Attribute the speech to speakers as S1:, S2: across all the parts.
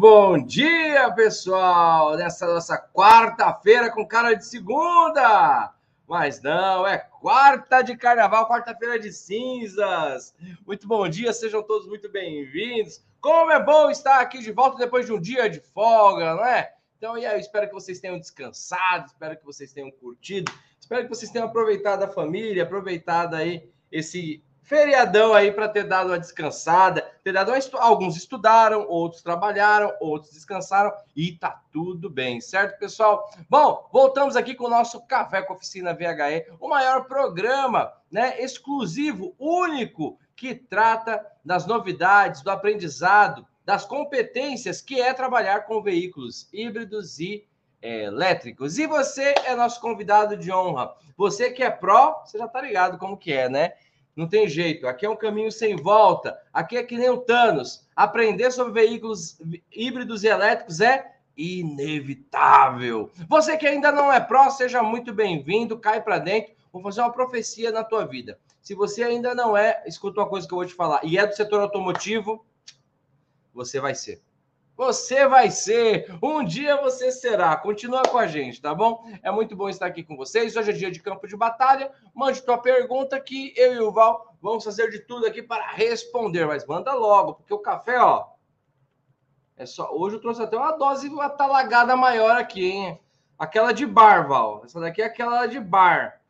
S1: Bom dia, pessoal! Nessa nossa quarta-feira com cara de segunda! Mas não, é quarta de carnaval, quarta-feira de cinzas. Muito bom dia, sejam todos muito bem-vindos. Como é bom estar aqui de volta depois de um dia de folga, não é? Então, e aí, espero que vocês tenham descansado, espero que vocês tenham curtido, espero que vocês tenham aproveitado a família, aproveitado aí esse feriadão aí para ter dado uma descansada, ter dado uma estu... alguns estudaram, outros trabalharam, outros descansaram e tá tudo bem, certo, pessoal? Bom, voltamos aqui com o nosso Café com Oficina VHE, o maior programa, né, exclusivo, único que trata das novidades, do aprendizado, das competências que é trabalhar com veículos híbridos e elétricos. E você é nosso convidado de honra. Você que é pró, você já tá ligado como que é, né? Não tem jeito. Aqui é um caminho sem volta. Aqui é que nem o Thanos. Aprender sobre veículos híbridos e elétricos é inevitável. Você que ainda não é pró, seja muito bem-vindo. Cai para dentro. Vou fazer uma profecia na tua vida. Se você ainda não é, escuta uma coisa que eu vou te falar. E é do setor automotivo, você vai ser. Você vai ser, um dia você será. Continua com a gente, tá bom? É muito bom estar aqui com vocês. Hoje é dia de campo de batalha. Mande tua pergunta que eu e o Val vamos fazer de tudo aqui para responder. Mas manda logo, porque o café, ó, é só. Hoje eu trouxe até uma dose atalagada maior aqui, hein? Aquela de bar, Val. Essa daqui é aquela de bar.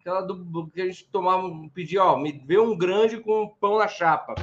S1: Aquela do que a gente tomava, pedir, ó, me vê um grande com pão na chapa.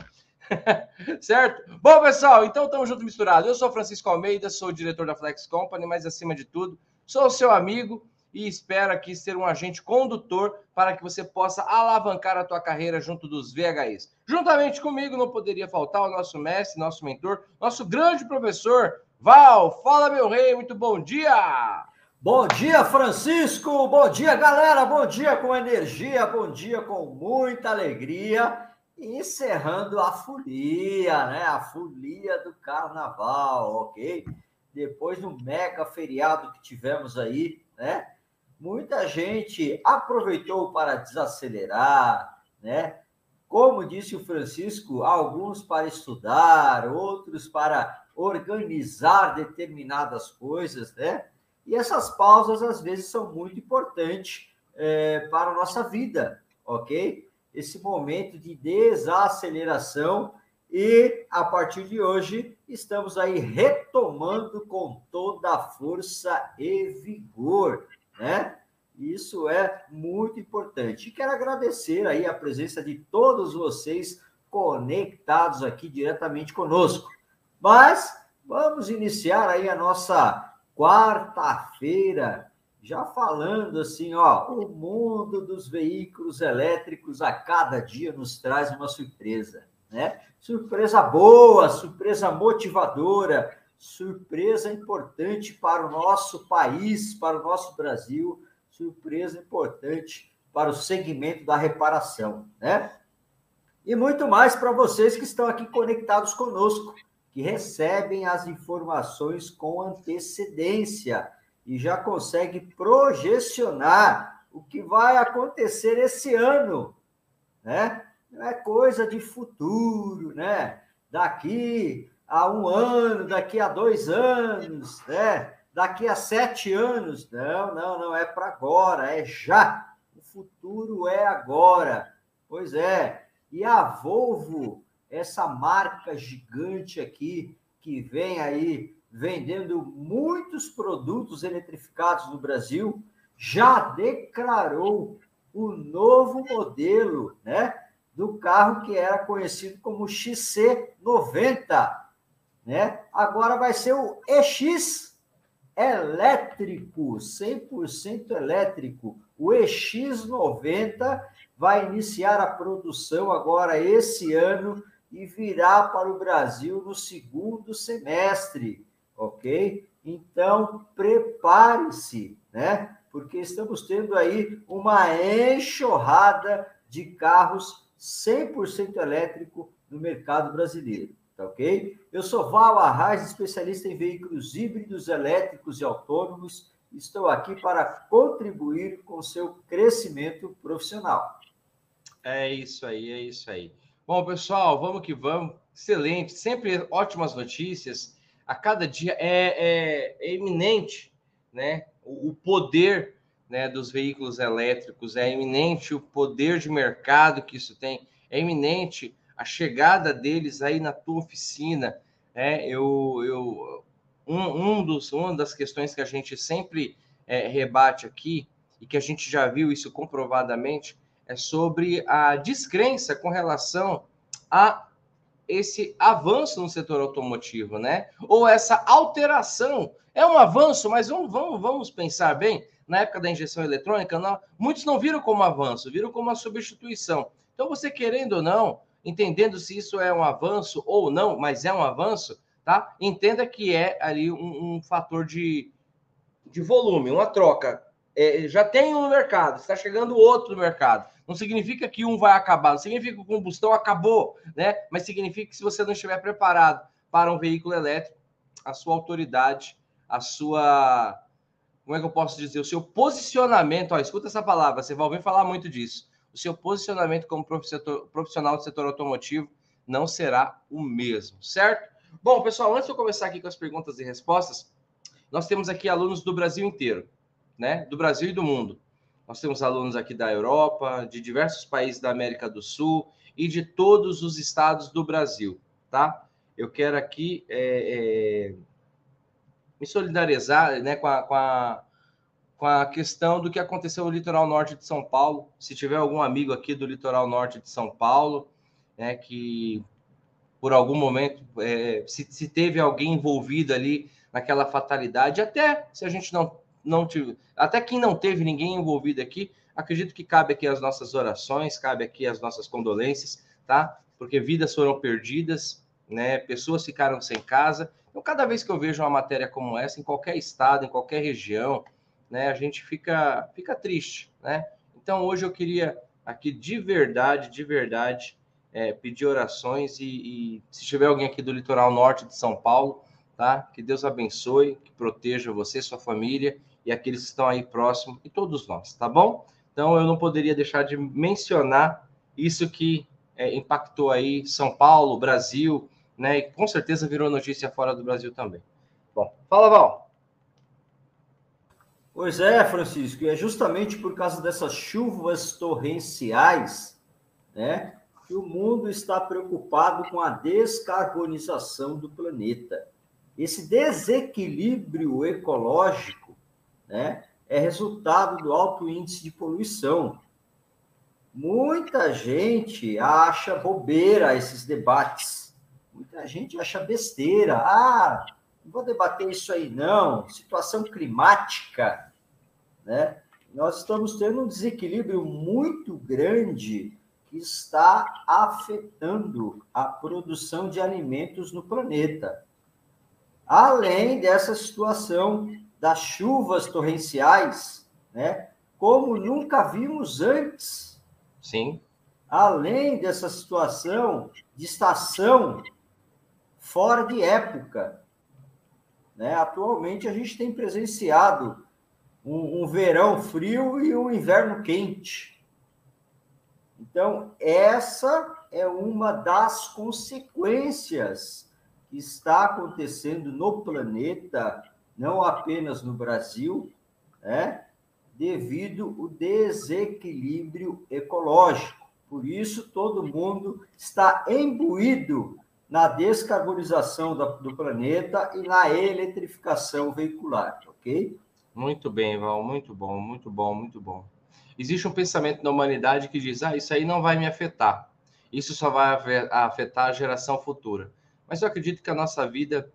S1: certo? Bom, pessoal, então estamos juntos misturados. Eu sou Francisco Almeida, sou o diretor da Flex Company, mas acima de tudo, sou seu amigo e espero aqui ser um agente condutor para que você possa alavancar a tua carreira junto dos VHIs. Juntamente comigo não poderia faltar o nosso mestre, nosso mentor, nosso grande professor, Val. Fala, meu rei, muito bom dia!
S2: Bom dia, Francisco! Bom dia, galera! Bom dia com energia, bom dia com muita alegria encerrando a folia, né? A folia do carnaval, ok? Depois do mega feriado que tivemos aí, né? Muita gente aproveitou para desacelerar, né? Como disse o Francisco, alguns para estudar, outros para organizar determinadas coisas, né? E essas pausas às vezes são muito importantes é, para a nossa vida, ok? Esse momento de desaceleração e a partir de hoje estamos aí retomando com toda a força e vigor, né? Isso é muito importante. E quero agradecer aí a presença de todos vocês conectados aqui diretamente conosco. Mas vamos iniciar aí a nossa quarta-feira já falando assim, ó, o mundo dos veículos elétricos a cada dia nos traz uma surpresa, né? Surpresa boa, surpresa motivadora, surpresa importante para o nosso país, para o nosso Brasil, surpresa importante para o segmento da reparação, né? E muito mais para vocês que estão aqui conectados conosco, que recebem as informações com antecedência e já consegue projecionar o que vai acontecer esse ano, né? Não é coisa de futuro, né? Daqui a um ano, daqui a dois anos, né? Daqui a sete anos. Não, não, não é para agora, é já. O futuro é agora. Pois é. E a Volvo, essa marca gigante aqui, que vem aí vendendo muitos produtos eletrificados no Brasil, já declarou o novo modelo, né, do carro que era conhecido como XC90, né? Agora vai ser o EX elétrico, 100% elétrico. O EX90 vai iniciar a produção agora esse ano e virá para o Brasil no segundo semestre ok? Então, prepare-se, né? Porque estamos tendo aí uma enxurrada de carros 100% elétrico no mercado brasileiro, tá ok? Eu sou Val Arraes, especialista em veículos híbridos, elétricos e autônomos. Estou aqui para contribuir com seu crescimento profissional.
S1: É isso aí, é isso aí. Bom, pessoal, vamos que vamos. Excelente, sempre ótimas notícias a cada dia é, é, é eminente, né? O, o poder né, dos veículos elétricos, é eminente o poder de mercado que isso tem, é eminente a chegada deles aí na tua oficina. É, eu, eu, um, um dos, uma das questões que a gente sempre é, rebate aqui, e que a gente já viu isso comprovadamente, é sobre a descrença com relação a esse avanço no setor automotivo, né? Ou essa alteração. É um avanço, mas vamos, vamos, vamos pensar bem. Na época da injeção eletrônica, não, muitos não viram como avanço, viram como uma substituição. Então, você querendo ou não, entendendo se isso é um avanço ou não, mas é um avanço, tá? Entenda que é ali um, um fator de, de volume, uma troca. É, já tem um no mercado, está chegando outro no mercado. Não significa que um vai acabar, não significa que o combustão acabou, né? Mas significa que se você não estiver preparado para um veículo elétrico, a sua autoridade, a sua. Como é que eu posso dizer? O seu posicionamento, ó, escuta essa palavra, você vai ouvir falar muito disso. O seu posicionamento como profissional do setor automotivo não será o mesmo, certo? Bom, pessoal, antes de eu começar aqui com as perguntas e respostas, nós temos aqui alunos do Brasil inteiro, né? Do Brasil e do mundo. Nós temos alunos aqui da Europa, de diversos países da América do Sul e de todos os estados do Brasil, tá? Eu quero aqui é, é, me solidarizar né, com, a, com, a, com a questão do que aconteceu no litoral norte de São Paulo. Se tiver algum amigo aqui do litoral norte de São Paulo, né, que por algum momento é, se, se teve alguém envolvido ali naquela fatalidade, até se a gente não não tive, até quem não teve ninguém envolvido aqui, acredito que cabe aqui as nossas orações, cabe aqui as nossas condolências, tá? Porque vidas foram perdidas, né? Pessoas ficaram sem casa. Então, cada vez que eu vejo uma matéria como essa, em qualquer estado, em qualquer região, né, a gente fica, fica triste, né? Então, hoje eu queria aqui de verdade, de verdade, é, pedir orações e, e se tiver alguém aqui do litoral norte de São Paulo, tá? Que Deus abençoe, que proteja você, sua família e aqueles que estão aí próximo e todos nós, tá bom? Então eu não poderia deixar de mencionar isso que é, impactou aí São Paulo, Brasil, né? E com certeza virou notícia fora do Brasil também. Bom, fala Val.
S2: Pois é, Francisco, e é justamente por causa dessas chuvas torrenciais, né, que o mundo está preocupado com a descarbonização do planeta. Esse desequilíbrio ecológico né, é resultado do alto índice de poluição. Muita gente acha bobeira esses debates. Muita gente acha besteira. Ah, não vou debater isso aí, não. Situação climática, né? Nós estamos tendo um desequilíbrio muito grande que está afetando a produção de alimentos no planeta. Além dessa situação das chuvas torrenciais, né? Como nunca vimos antes.
S1: Sim.
S2: Além dessa situação de estação fora de época, né? Atualmente a gente tem presenciado um, um verão frio e um inverno quente. Então, essa é uma das consequências que está acontecendo no planeta não apenas no Brasil, né, devido ao desequilíbrio ecológico. Por isso, todo mundo está imbuído na descarbonização do planeta e na eletrificação veicular, ok?
S1: Muito bem, Val, muito bom, muito bom, muito bom. Existe um pensamento na humanidade que diz: ah, isso aí não vai me afetar, isso só vai afetar a geração futura. Mas eu acredito que a nossa vida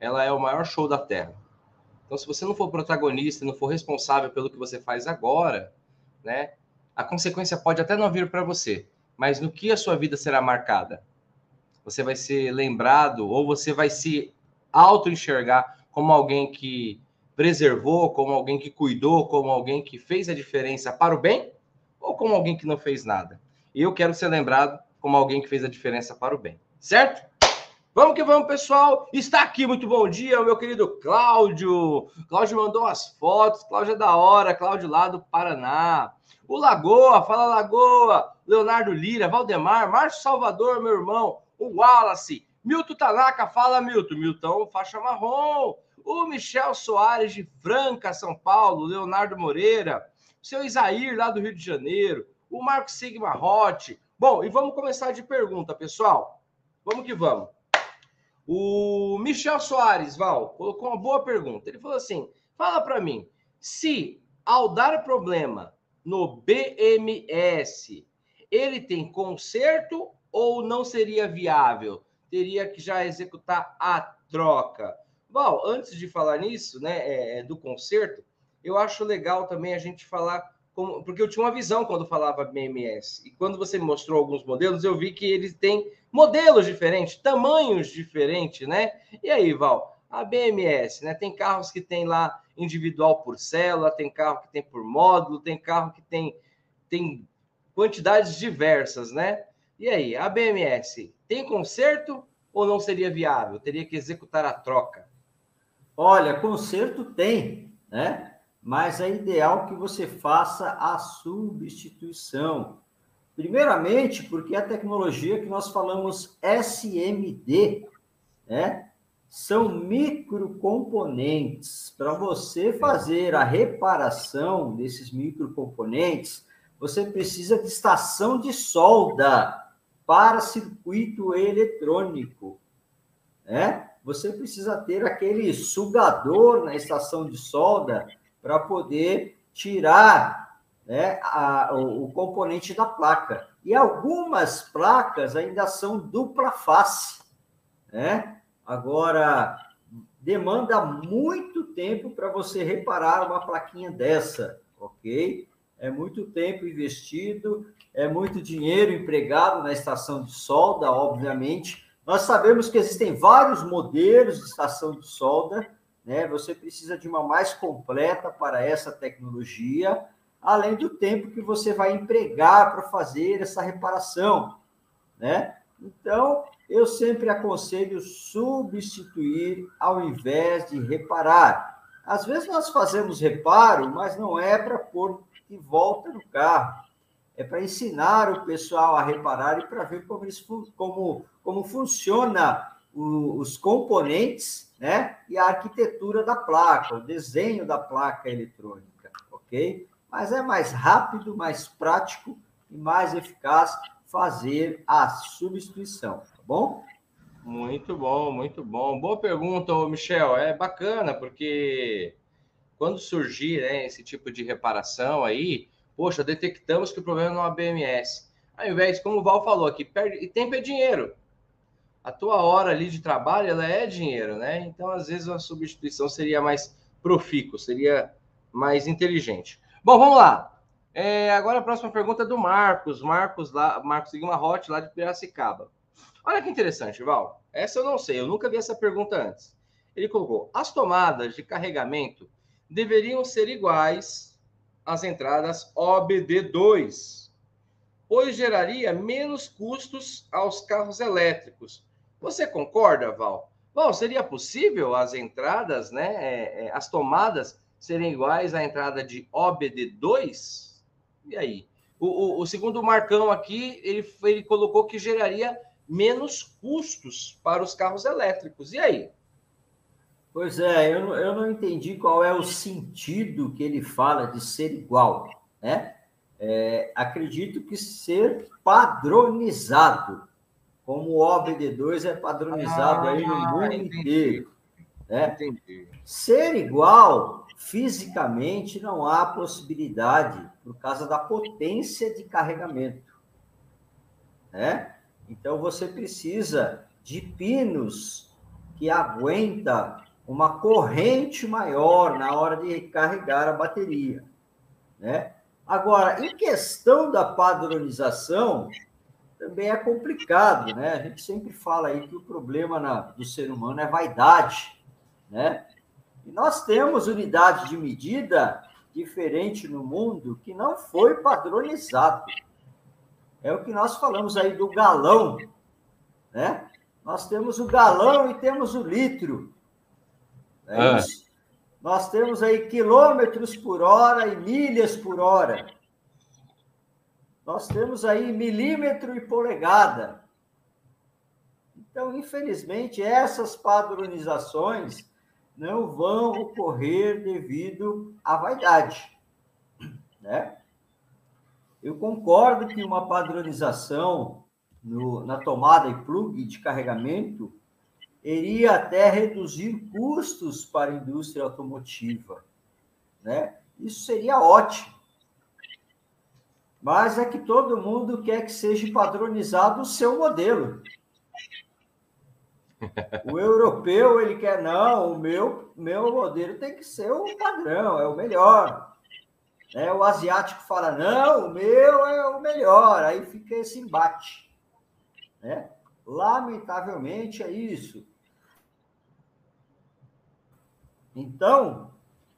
S1: ela é o maior show da Terra. Então, se você não for protagonista, não for responsável pelo que você faz agora, né, a consequência pode até não vir para você, mas no que a sua vida será marcada? Você vai ser lembrado ou você vai se auto-enxergar como alguém que preservou, como alguém que cuidou, como alguém que fez a diferença para o bem ou como alguém que não fez nada? E eu quero ser lembrado como alguém que fez a diferença para o bem, certo? Vamos que vamos, pessoal. Está aqui, muito bom dia, o meu querido Cláudio. Cláudio mandou as fotos. Cláudio é da hora, Cláudio lá do Paraná. O Lagoa, fala Lagoa. Leonardo Lira, Valdemar, Márcio Salvador, meu irmão. O Wallace, Milton Tanaka, fala Milton. Milton, faixa marrom. O Michel Soares de Franca, São Paulo. Leonardo Moreira. Seu Isair, lá do Rio de Janeiro. O Marco Sigma Rote. Bom, e vamos começar de pergunta, pessoal. Vamos que vamos. O Michel Soares, Val, colocou uma boa pergunta. Ele falou assim: fala para mim, se ao dar problema no BMS, ele tem conserto ou não seria viável? Teria que já executar a troca. Val, antes de falar nisso, né, é, é do conserto, eu acho legal também a gente falar como, porque eu tinha uma visão quando falava BMS. E quando você mostrou alguns modelos, eu vi que eles têm modelos diferentes, tamanhos diferentes, né? E aí, Val, a BMS, né? Tem carros que tem lá individual por célula, tem carro que tem por módulo, tem carro que tem, tem quantidades diversas, né? E aí, a BMS tem conserto ou não seria viável? Teria que executar a troca?
S2: Olha, conserto tem, né? mas é ideal que você faça a substituição. Primeiramente, porque a tecnologia que nós falamos SMD, né? São microcomponentes. Para você fazer a reparação desses microcomponentes, você precisa de estação de solda para circuito eletrônico, né? Você precisa ter aquele sugador na estação de solda para poder tirar né, a, o, o, componente da placa. E algumas placas ainda são dupla face. Né? Agora, demanda muito tempo para você reparar uma plaquinha dessa, ok? É muito tempo investido, é muito dinheiro empregado na estação de solda, obviamente. Nós sabemos que existem vários modelos de estação de solda, né? Você precisa de uma mais completa para essa tecnologia, além do tempo que você vai empregar para fazer essa reparação, né? Então, eu sempre aconselho substituir ao invés de reparar. Às vezes nós fazemos reparo, mas não é para pôr de volta no carro. É para ensinar o pessoal a reparar e para ver como, eles, como, como funciona o, os componentes né? e a arquitetura da placa, o desenho da placa eletrônica, ok? Mas é mais rápido, mais prático e mais eficaz fazer a substituição, tá bom?
S1: Muito bom, muito bom. Boa pergunta, Michel. É bacana, porque quando surgir né, esse tipo de reparação aí, poxa, detectamos que o problema é BMS. Ao invés, como o Val falou aqui, perde, e tempo é dinheiro a tua hora ali de trabalho ela é dinheiro, né? Então, às vezes, a substituição seria mais profícua, seria mais inteligente. Bom, vamos lá. É, agora a próxima pergunta é do Marcos, Marcos lá, Marcos Hot, lá de Piracicaba. Olha que interessante, Val. Essa eu não sei, eu nunca vi essa pergunta antes. Ele colocou: as tomadas de carregamento deveriam ser iguais às entradas OBD2, pois geraria menos custos aos carros elétricos, você concorda, Val? Val, seria possível as entradas, né, é, é, as tomadas serem iguais à entrada de OBD2? E aí? O, o, o segundo Marcão aqui, ele, ele colocou que geraria menos custos para os carros elétricos. E aí?
S2: Pois é, eu, eu não entendi qual é o sentido que ele fala de ser igual, né? É, acredito que ser padronizado como o OBD2 é padronizado ah, aí no mundo entendi. inteiro. Né? Entendi. Ser igual, fisicamente, não há possibilidade, por causa da potência de carregamento. Né? Então, você precisa de pinos que aguenta uma corrente maior na hora de carregar a bateria. Né? Agora, em questão da padronização, também é complicado, né? A gente sempre fala aí que o problema na, do ser humano é vaidade, né? E nós temos unidade de medida diferente no mundo que não foi padronizado. É o que nós falamos aí do galão, né? Nós temos o galão e temos o litro. É ah. isso. Nós temos aí quilômetros por hora e milhas por hora nós temos aí milímetro e polegada. Então, infelizmente, essas padronizações não vão ocorrer devido à vaidade, né? Eu concordo que uma padronização no, na tomada e plug de carregamento iria até reduzir custos para a indústria automotiva, né? Isso seria ótimo. Mas é que todo mundo quer que seja padronizado o seu modelo. O europeu, ele quer, não, o meu, meu modelo tem que ser o padrão, é o melhor. É, o asiático fala, não, o meu é o melhor. Aí fica esse embate. Né? Lamentavelmente é isso. Então,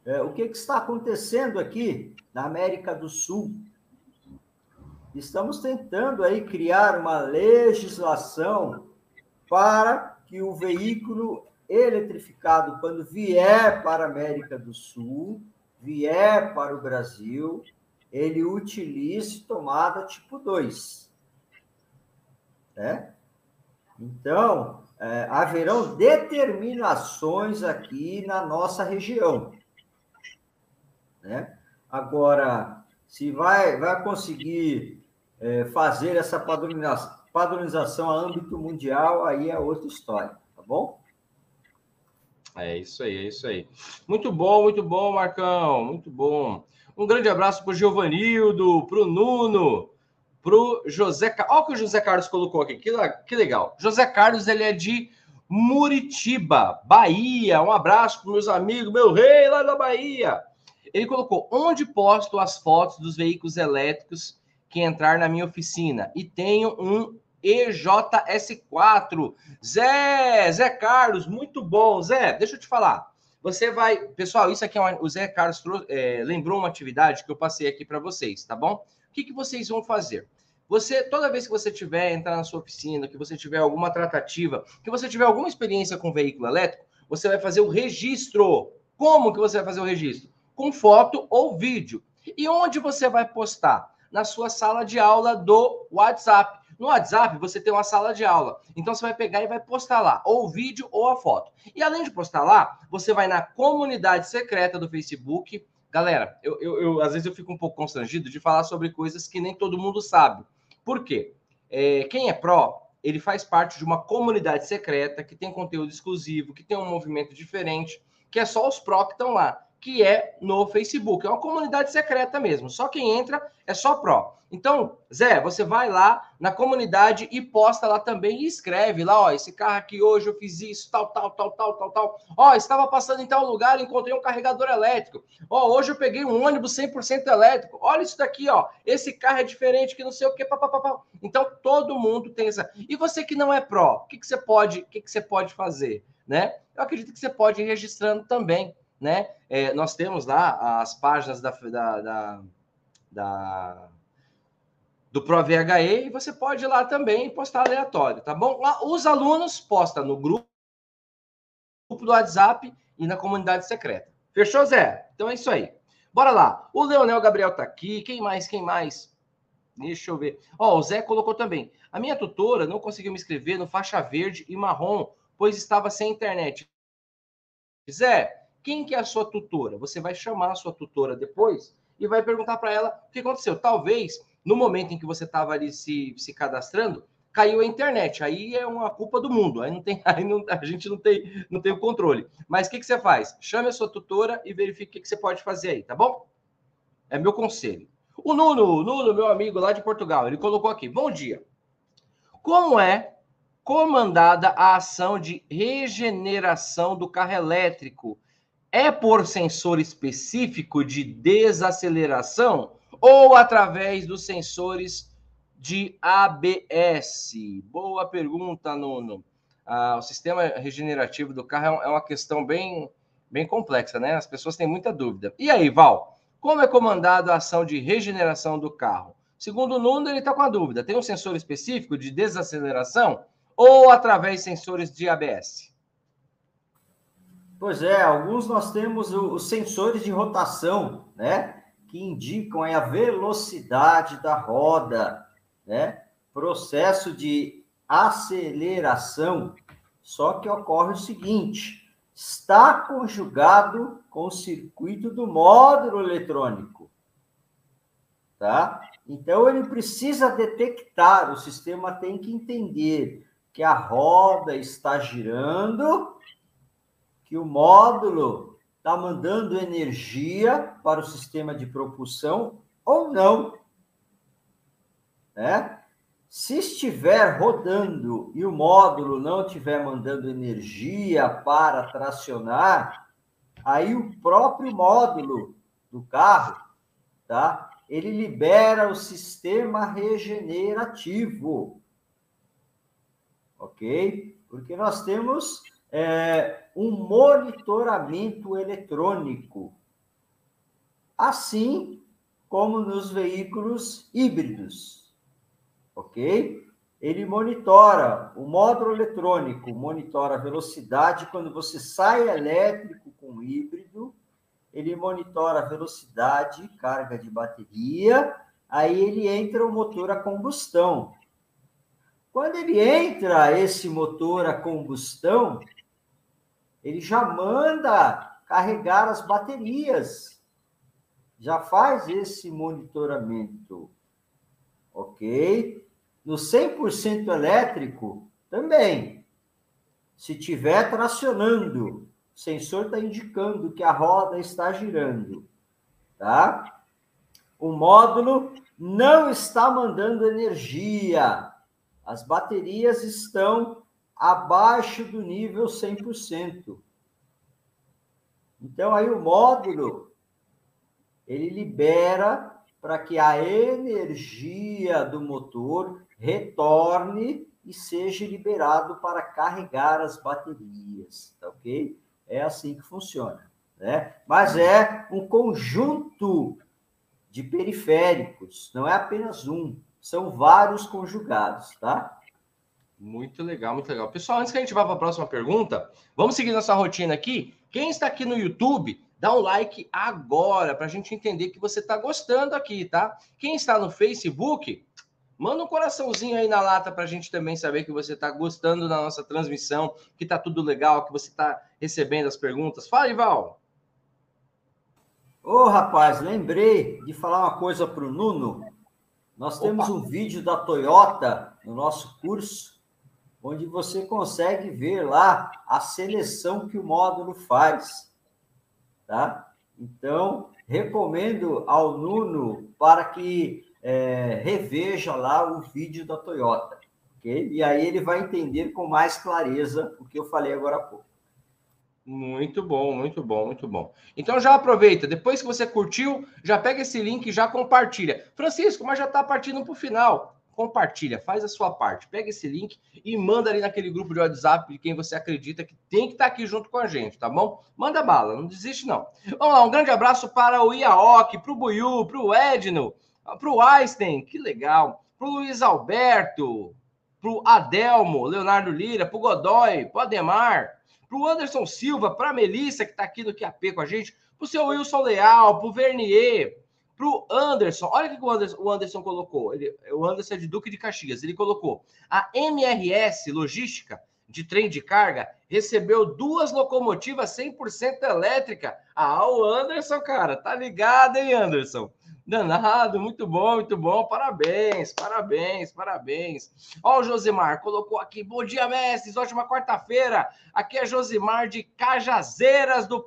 S2: é, o que, que está acontecendo aqui na América do Sul? Estamos tentando aí criar uma legislação para que o veículo eletrificado, quando vier para a América do Sul, vier para o Brasil, ele utilize tomada tipo 2. Né? Então, é, haverão determinações aqui na nossa região. Né? Agora, se vai, vai conseguir é, fazer essa padronização, padronização a âmbito mundial, aí é outra história, tá bom?
S1: É isso aí, é isso aí. Muito bom, muito bom, Marcão, muito bom. Um grande abraço para o Giovanildo, para o Nuno, para o José Carlos. Olha o que o José Carlos colocou aqui, que, que legal. José Carlos, ele é de Muritiba, Bahia. Um abraço para meus amigos, meu rei lá da Bahia. Ele colocou: onde posto as fotos dos veículos elétricos que entrar na minha oficina? E tenho um EJS4. Zé, Zé Carlos, muito bom. Zé, deixa eu te falar. Você vai. Pessoal, isso aqui é uma, o Zé Carlos é, lembrou uma atividade que eu passei aqui para vocês, tá bom? O que, que vocês vão fazer? Você, toda vez que você tiver entrar na sua oficina, que você tiver alguma tratativa, que você tiver alguma experiência com veículo elétrico, você vai fazer o registro. Como que você vai fazer o registro? Com foto ou vídeo. E onde você vai postar? Na sua sala de aula do WhatsApp. No WhatsApp, você tem uma sala de aula. Então, você vai pegar e vai postar lá, ou o vídeo ou a foto. E além de postar lá, você vai na comunidade secreta do Facebook. Galera, eu, eu, eu às vezes eu fico um pouco constrangido de falar sobre coisas que nem todo mundo sabe. Por quê? É, quem é pró, ele faz parte de uma comunidade secreta que tem conteúdo exclusivo, que tem um movimento diferente, que é só os pró que estão lá que é no Facebook. É uma comunidade secreta mesmo. Só quem entra é só pró. Então, Zé, você vai lá na comunidade e posta lá também e escreve lá, ó, esse carro aqui hoje eu fiz isso, tal, tal, tal, tal, tal, tal. Ó, estava passando em tal lugar, encontrei um carregador elétrico. Ó, hoje eu peguei um ônibus 100% elétrico. Olha isso daqui, ó. Esse carro é diferente que não sei o que, papapá. Então, todo mundo tem essa. E você que não é pró, o que, que você pode, o que, que você pode fazer, né? Eu acredito que você pode ir registrando também né? É, nós temos lá as páginas da, da, da, da do ProVHE e você pode ir lá também postar aleatório, tá bom? Os alunos postam no grupo, grupo do WhatsApp e na comunidade secreta. Fechou, Zé? Então é isso aí. Bora lá. O Leonel Gabriel tá aqui. Quem mais? Quem mais? Deixa eu ver. Ó, oh, o Zé colocou também. A minha tutora não conseguiu me inscrever no faixa verde e marrom, pois estava sem internet. Zé, quem que é a sua tutora? Você vai chamar a sua tutora depois e vai perguntar para ela o que aconteceu. Talvez, no momento em que você estava ali se, se cadastrando, caiu a internet. Aí é uma culpa do mundo. Aí não tem, aí não, a gente não tem, não tem o controle. Mas o que, que você faz? Chame a sua tutora e verifique o que, que você pode fazer aí, tá bom? É meu conselho. O Nuno, Nuno, meu amigo lá de Portugal, ele colocou aqui: Bom dia. Como é comandada a ação de regeneração do carro elétrico é por sensor específico de desaceleração ou através dos sensores de ABS? Boa pergunta, Nuno. Ah, o sistema regenerativo do carro é uma questão bem, bem complexa, né? As pessoas têm muita dúvida. E aí, Val, como é comandada a ação de regeneração do carro? Segundo o Nuno, ele está com a dúvida. Tem um sensor específico de desaceleração ou através de sensores de ABS?
S2: Pois é, alguns nós temos os sensores de rotação, né? Que indicam a velocidade da roda, né? Processo de aceleração, só que ocorre o seguinte: está conjugado com o circuito do módulo eletrônico. Tá? Então ele precisa detectar, o sistema tem que entender que a roda está girando, que o módulo está mandando energia para o sistema de propulsão ou não. Né? Se estiver rodando e o módulo não estiver mandando energia para tracionar, aí o próprio módulo do carro, tá? Ele libera o sistema regenerativo, ok? Porque nós temos é, um monitoramento eletrônico, assim como nos veículos híbridos ok? Ele monitora o módulo eletrônico, monitora a velocidade quando você sai elétrico com híbrido, ele monitora a velocidade, carga de bateria, aí ele entra o motor a combustão. Quando ele entra esse motor a combustão, ele já manda carregar as baterias, já faz esse monitoramento, ok? No 100% elétrico, também. Se tiver tracionando, o sensor está indicando que a roda está girando, tá? O módulo não está mandando energia. As baterias estão abaixo do nível 100%. Então aí o módulo ele libera para que a energia do motor retorne e seja liberado para carregar as baterias, tá ok? É assim que funciona, né? Mas é um conjunto de periféricos, não é apenas um, são vários conjugados, tá?
S1: Muito legal, muito legal. Pessoal, antes que a gente vá para a próxima pergunta, vamos seguir nossa rotina aqui. Quem está aqui no YouTube, dá um like agora para a gente entender que você está gostando aqui, tá? Quem está no Facebook, Manda um coraçãozinho aí na lata para a gente também saber que você está gostando da nossa transmissão, que está tudo legal, que você está recebendo as perguntas. Fala, Ival.
S2: Ô, oh, rapaz, lembrei de falar uma coisa para o Nuno. Nós Opa. temos um vídeo da Toyota no nosso curso, onde você consegue ver lá a seleção que o módulo faz. Tá? Então, recomendo ao Nuno para que é, reveja lá o vídeo da Toyota, ok? E aí ele vai entender com mais clareza o que eu falei agora há pouco.
S1: Muito bom, muito bom, muito bom. Então já aproveita, depois que você curtiu, já pega esse link e já compartilha. Francisco, mas já está partindo para o final. Compartilha, faz a sua parte. Pega esse link e manda ali naquele grupo de WhatsApp de quem você acredita que tem que estar tá aqui junto com a gente, tá bom? Manda bala, não desiste não. Vamos lá, um grande abraço para o Iaok, para o Buiu, para o Edno, para o Einstein, que legal. Para o Luiz Alberto, para o Adelmo, Leonardo Lira, para o Godoy, para o Ademar, para o Anderson Silva, para a Melissa, que está aqui no QAP com a gente, para o seu Wilson Leal, para o Vernier, para o Anderson. Olha o que o Anderson, o Anderson colocou. Ele, o Anderson é de Duque de Caxias. Ele colocou a MRS Logística de trem de carga recebeu duas locomotivas 100% elétrica. Ah, o Anderson, cara, tá ligado, hein, Anderson? Danado, muito bom, muito bom. Parabéns, parabéns, parabéns. Ó, o Josimar colocou aqui. Bom dia, mestres. Ótima quarta-feira. Aqui é Josimar de Cajazeiras do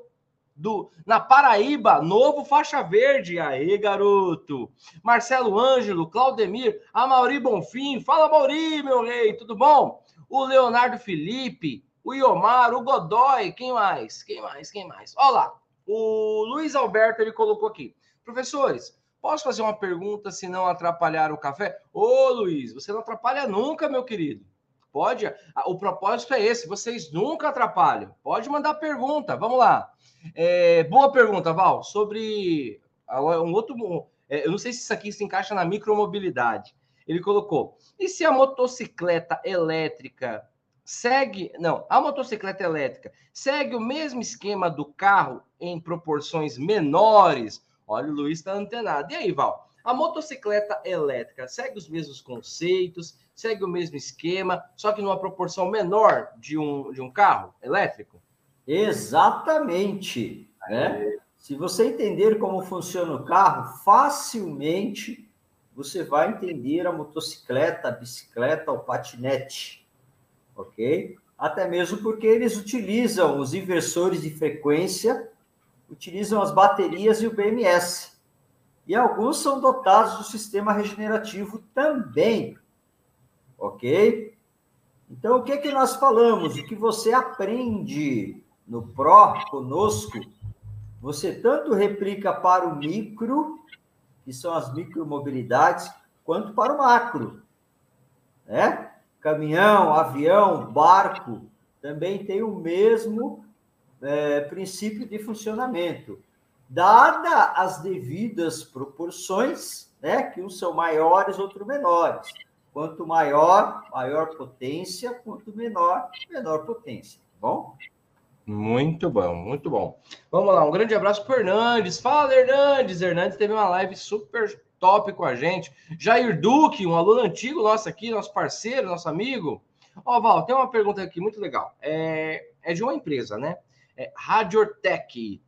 S1: do, na Paraíba, novo faixa verde. Aí, garoto. Marcelo Ângelo, Claudemir, a Mauri Bonfim. Fala, Mauri, meu rei, tudo bom? O Leonardo Felipe, o Iomar, o Godoy, quem mais? Quem mais? Quem mais? Olha lá, o Luiz Alberto, ele colocou aqui. Professores, Posso fazer uma pergunta se não atrapalhar o café? Ô, Luiz, você não atrapalha nunca, meu querido. Pode. O propósito é esse: vocês nunca atrapalham. Pode mandar pergunta. Vamos lá. É, boa pergunta, Val. Sobre um outro. É, eu não sei se isso aqui se encaixa na micromobilidade. Ele colocou: e se a motocicleta elétrica segue. Não, a motocicleta elétrica segue o mesmo esquema do carro em proporções menores Olha, o Luiz está antenado. E aí, Val? A motocicleta elétrica segue os mesmos conceitos, segue o mesmo esquema, só que numa proporção menor de um, de um carro elétrico?
S2: Exatamente. Né? Se você entender como funciona o carro, facilmente você vai entender a motocicleta, a bicicleta, o patinete. Ok? Até mesmo porque eles utilizam os inversores de frequência, utilizam as baterias e o BMS. E alguns são dotados do sistema regenerativo também. Ok? Então, o que, que nós falamos? O que você aprende no Pro conosco, você tanto replica para o micro, que são as micromobilidades, quanto para o macro. Né? Caminhão, avião, barco, também tem o mesmo é, princípio de funcionamento. Dada as devidas proporções, né, que uns são maiores, outros menores. Quanto maior, maior potência, quanto menor, menor potência. Tá bom?
S1: Muito bom, muito bom. Vamos lá, um grande abraço para Hernandes. Fala, Hernandes. Hernandes teve uma live super top com a gente. Jair Duque, um aluno antigo nosso aqui, nosso parceiro, nosso amigo. Ó, Val, tem uma pergunta aqui muito legal. É, é de uma empresa, né? É Radiotech,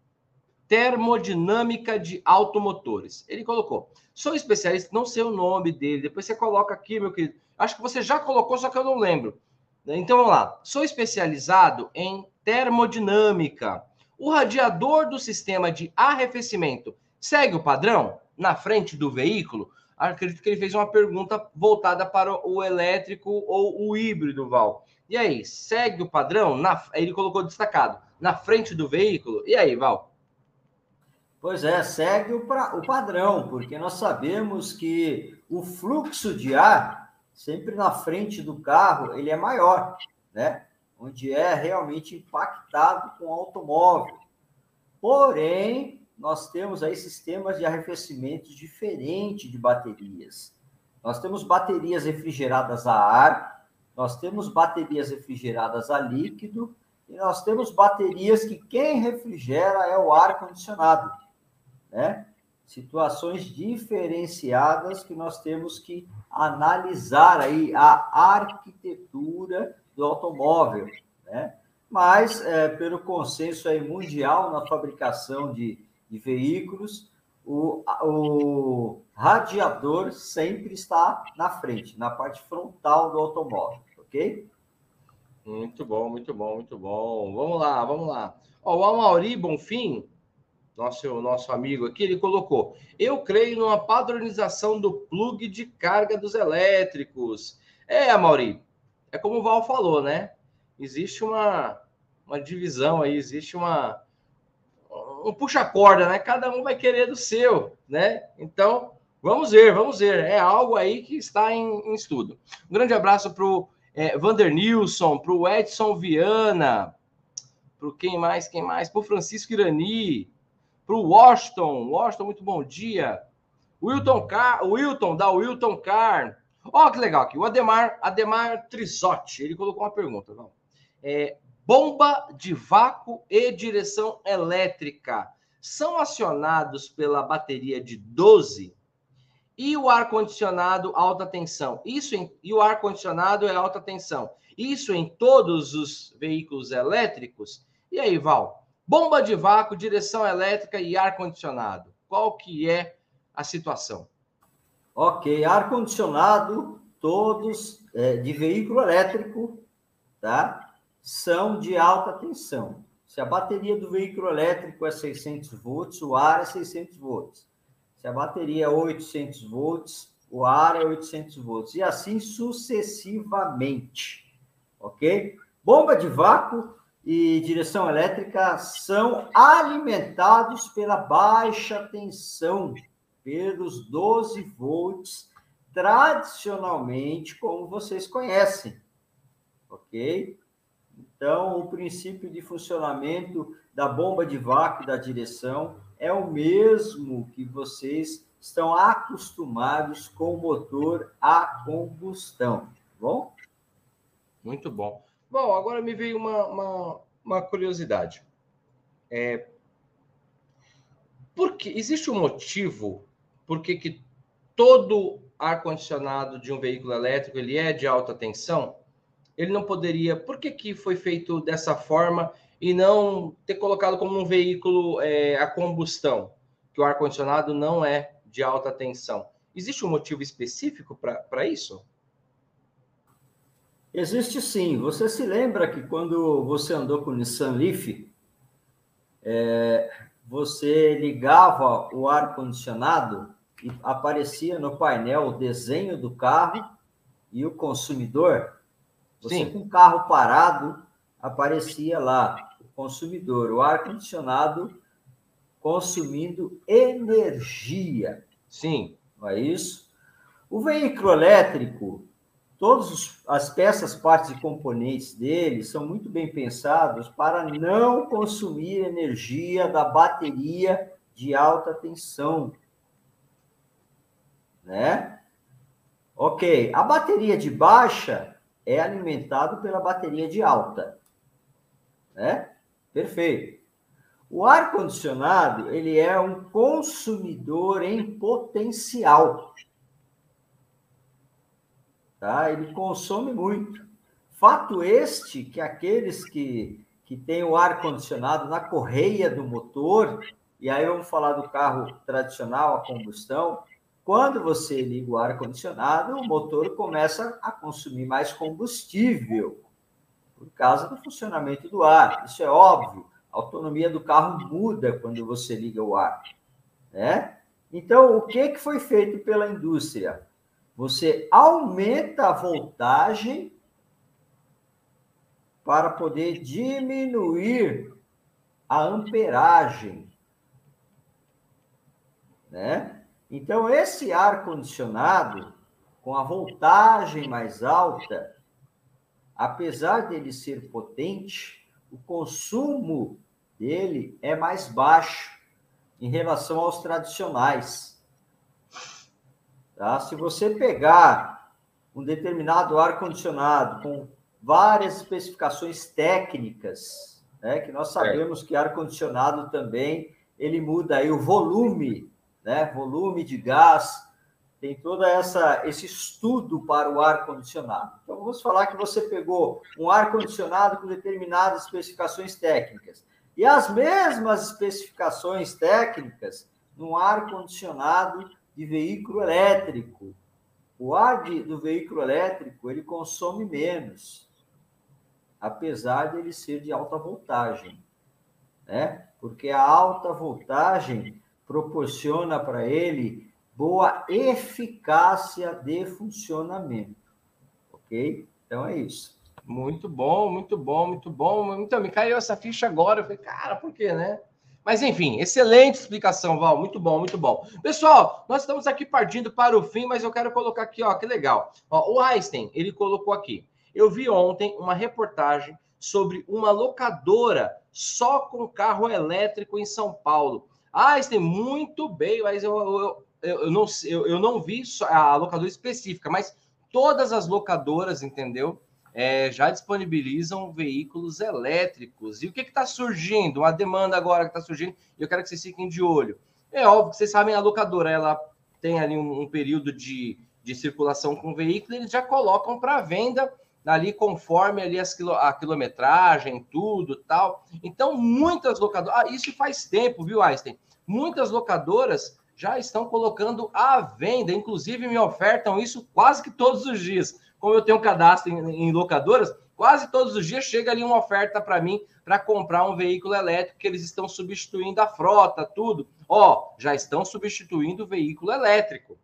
S1: termodinâmica de automotores. Ele colocou. Sou especialista, não sei o nome dele. Depois você coloca aqui, meu querido. Acho que você já colocou, só que eu não lembro. Então vamos lá. Sou especializado em termodinâmica. O radiador do sistema de arrefecimento segue o padrão na frente do veículo? Acredito que ele fez uma pergunta voltada para o elétrico ou o híbrido, Val. E aí, segue o padrão? Na... Ele colocou destacado, na frente do veículo. E aí, Val?
S2: Pois é, segue o, pra... o padrão, porque nós sabemos que o fluxo de ar, sempre na frente do carro, ele é maior, né? onde é realmente impactado com o automóvel. Porém, nós temos aí sistemas de arrefecimento diferentes de baterias. Nós temos baterias refrigeradas a ar, nós temos baterias refrigeradas a líquido e nós temos baterias que quem refrigera é o ar condicionado, né? Situações diferenciadas que nós temos que analisar aí a arquitetura do automóvel, né? Mas, é, pelo consenso aí mundial na fabricação de, de veículos, o, o radiador sempre está na frente, na parte frontal do automóvel, ok?
S1: Muito bom, muito bom, muito bom. Vamos lá, vamos lá. Ó, o Amauri Bonfim, nosso, nosso amigo aqui, ele colocou: Eu creio numa padronização do plug de carga dos elétricos. É, Amauri, é como o Val falou, né? Existe uma, uma divisão aí, existe uma um puxa-corda, né? Cada um vai querer do seu, né? Então, vamos ver, vamos ver. É algo aí que está em, em estudo. Um grande abraço para o é, Vander Nilson, para o Edson Viana, para quem mais, quem mais? Para o Francisco Irani, para o Washington. Washington, muito bom dia. Wilton Car, Wilton, da Wilton Car. Ó, que legal aqui. O Ademar, Ademar Trisotti, ele colocou uma pergunta. Não. É, bomba de vácuo e direção elétrica são acionados pela bateria de 12 e o ar condicionado alta tensão. Isso em, e o ar condicionado é alta tensão. Isso em todos os veículos elétricos. E aí, Val? Bomba de vácuo, direção elétrica e ar condicionado. Qual que é a situação?
S2: Ok, ar-condicionado, todos é, de veículo elétrico, tá? São de alta tensão. Se a bateria do veículo elétrico é 600 volts, o ar é 600 volts. Se a bateria é 800 volts, o ar é 800 volts. E assim sucessivamente, ok? Bomba de vácuo e direção elétrica são alimentados pela baixa tensão pelos 12 volts tradicionalmente, como vocês conhecem, ok? Então, o princípio de funcionamento da bomba de vácuo da direção é o mesmo que vocês estão acostumados com o motor a combustão, tá bom?
S1: Muito bom. Bom, agora me veio uma, uma, uma curiosidade. É, porque existe um motivo por que, todo ar-condicionado de um veículo elétrico ele é de alta tensão? Ele não poderia. Por que, que foi feito dessa forma e não ter colocado como um veículo é, a combustão? Que o ar-condicionado não é de alta tensão. Existe um motivo específico para isso?
S2: Existe sim. Você se lembra que quando você andou com o Nissan Leaf, é, você ligava o ar-condicionado e aparecia no painel o desenho do carro e o consumidor? Você sim. com o carro parado, aparecia lá o consumidor, o ar-condicionado consumindo energia.
S1: Sim.
S2: Não é isso? O veículo elétrico, todas as peças, partes e componentes dele são muito bem pensados para não consumir energia da bateria de alta tensão. Né? Ok, a bateria de baixa é alimentada pela bateria de alta. Né? Perfeito. O ar condicionado, ele é um consumidor em potencial. Tá? Ele consome muito. Fato este que aqueles que, que têm o ar condicionado na correia do motor, e aí vamos falar do carro tradicional a combustão, quando você liga o ar condicionado, o motor começa a consumir mais combustível por causa do funcionamento do ar. Isso é óbvio. A autonomia do carro muda quando você liga o ar, né? Então, o que, que foi feito pela indústria? Você aumenta a voltagem para poder diminuir a amperagem, né? Então, esse ar condicionado com a voltagem mais alta, apesar dele ser potente, o consumo dele é mais baixo em relação aos tradicionais. Tá? Se você pegar um determinado ar-condicionado com várias especificações técnicas, né, que nós sabemos é. que ar-condicionado também ele muda aí o volume, né, volume de gás, tem toda essa esse estudo para o ar condicionado. Então vamos falar que você pegou um ar condicionado com determinadas especificações técnicas e as mesmas especificações técnicas no ar condicionado de veículo elétrico. O ar de, do veículo elétrico ele consome menos, apesar de ele ser de alta voltagem, né? Porque a alta voltagem proporciona para ele boa eficácia de funcionamento. Ok? Então é isso.
S1: Muito bom, muito bom, muito bom. Então, me caiu essa ficha agora. Eu falei, cara, por quê, né? Mas enfim, excelente explicação, Val. Muito bom, muito bom. Pessoal, nós estamos aqui partindo para o fim, mas eu quero colocar aqui, ó, que legal. Ó, o Einstein, ele colocou aqui. Eu vi ontem uma reportagem sobre uma locadora só com carro elétrico em São Paulo. Einstein, muito bem, mas eu, eu, eu, eu não, eu, eu não vi a locadora específica, mas todas as locadoras, entendeu? É, já disponibilizam veículos elétricos. E o que está surgindo? Uma demanda agora que está surgindo, eu quero que vocês fiquem de olho. É óbvio que vocês sabem, a locadora ela tem ali um, um período de, de circulação com o veículo, eles já colocam para venda ali conforme ali as quilo, a quilometragem, tudo tal. Então, muitas locadoras. Ah, isso faz tempo, viu, Einstein? Muitas locadoras já estão colocando à venda, inclusive me ofertam isso quase que todos os dias. Como eu tenho um cadastro em, em locadoras, quase todos os dias chega ali uma oferta para mim para comprar um veículo elétrico que eles estão substituindo a frota, tudo. Ó, já estão substituindo o veículo elétrico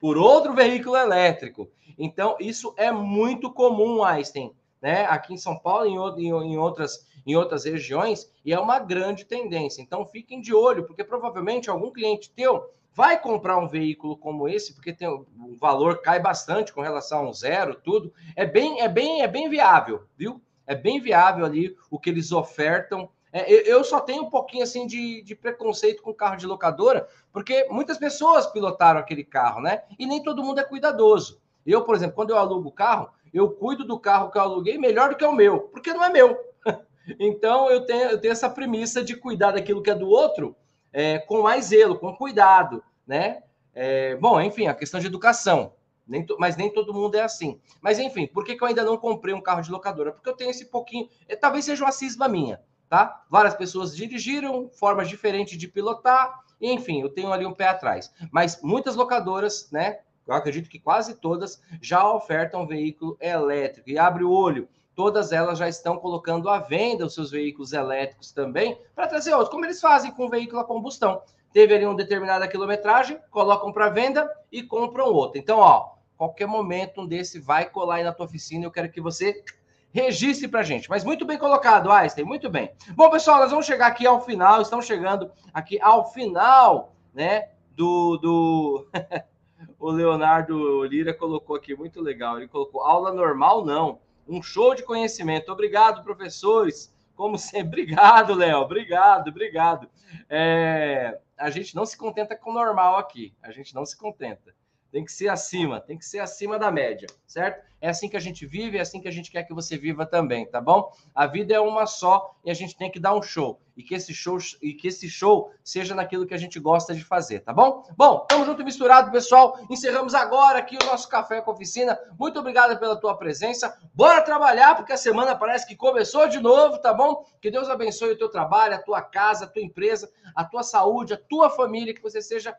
S1: por outro veículo elétrico. Então, isso é muito comum, Einstein, né? Aqui em São Paulo e em, em, outras, em outras regiões, e é uma grande tendência. Então, fiquem de olho, porque provavelmente algum cliente teu vai comprar um veículo como esse, porque tem, o valor cai bastante com relação a um zero, tudo. É bem, é bem, é bem viável, viu? É bem viável ali o que eles ofertam. É, eu só tenho um pouquinho assim de, de preconceito com carro de locadora, porque muitas pessoas pilotaram aquele carro, né? E nem todo mundo é cuidadoso. Eu, por exemplo, quando eu alugo o carro, eu cuido do carro que eu aluguei melhor do que o meu, porque não é meu. então eu tenho, eu tenho essa premissa de cuidar daquilo que é do outro é, com mais zelo, com cuidado, né? É, bom, enfim, a questão de educação. Nem mas nem todo mundo é assim. Mas enfim, por que, que eu ainda não comprei um carro de locadora? Porque eu tenho esse pouquinho. É, talvez seja uma cisma minha, tá? Várias pessoas dirigiram, formas diferentes de pilotar, enfim, eu tenho ali um pé atrás. Mas muitas locadoras, né? Eu acredito que quase todas já ofertam veículo elétrico. E abre o olho, todas elas já estão colocando à venda os seus veículos elétricos também para trazer outros, como eles fazem com o veículo a combustão. Teve ali uma determinada quilometragem, colocam para venda e compram outro. Então, ó, qualquer momento um desse vai colar aí na tua oficina. Eu quero que você registre para gente. Mas muito bem colocado, Einstein, muito bem. Bom, pessoal, nós vamos chegar aqui ao final, estamos chegando aqui ao final, né, do... do... o Leonardo Lira colocou aqui, muito legal, ele colocou aula normal, não, um show de conhecimento. Obrigado, professores, como sempre. Obrigado, Léo, obrigado, obrigado. É... a gente não se contenta com o normal aqui, a gente não se contenta tem que ser acima, tem que ser acima da média, certo? É assim que a gente vive, é assim que a gente quer que você viva também, tá bom? A vida é uma só e a gente tem que dar um show e que esse show e que esse show seja naquilo que a gente gosta de fazer, tá bom? Bom, tamo junto e misturado, pessoal. Encerramos agora aqui o nosso café com oficina. Muito obrigado pela tua presença. Bora trabalhar porque a semana parece que começou de novo, tá bom? Que Deus abençoe o teu trabalho, a tua casa, a tua empresa, a tua saúde, a tua família, que você seja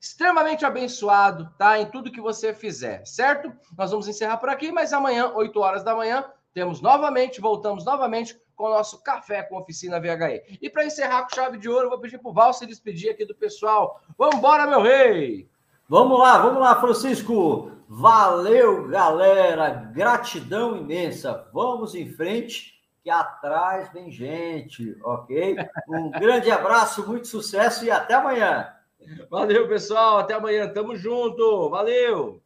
S1: extremamente abençoado, tá? Em tudo que você fizer, certo? Nós vamos encerrar por aqui, mas amanhã, 8 horas da manhã, temos novamente, voltamos novamente com o nosso café com oficina VHE. E para encerrar com chave de ouro, eu vou pedir para o Val se despedir aqui do pessoal. Vamos embora, meu rei!
S2: Vamos lá, vamos lá, Francisco. Valeu, galera. Gratidão imensa. Vamos em frente, que atrás vem gente, ok? Um grande abraço, muito sucesso e até amanhã.
S1: Valeu, pessoal. Até amanhã. Tamo junto. Valeu.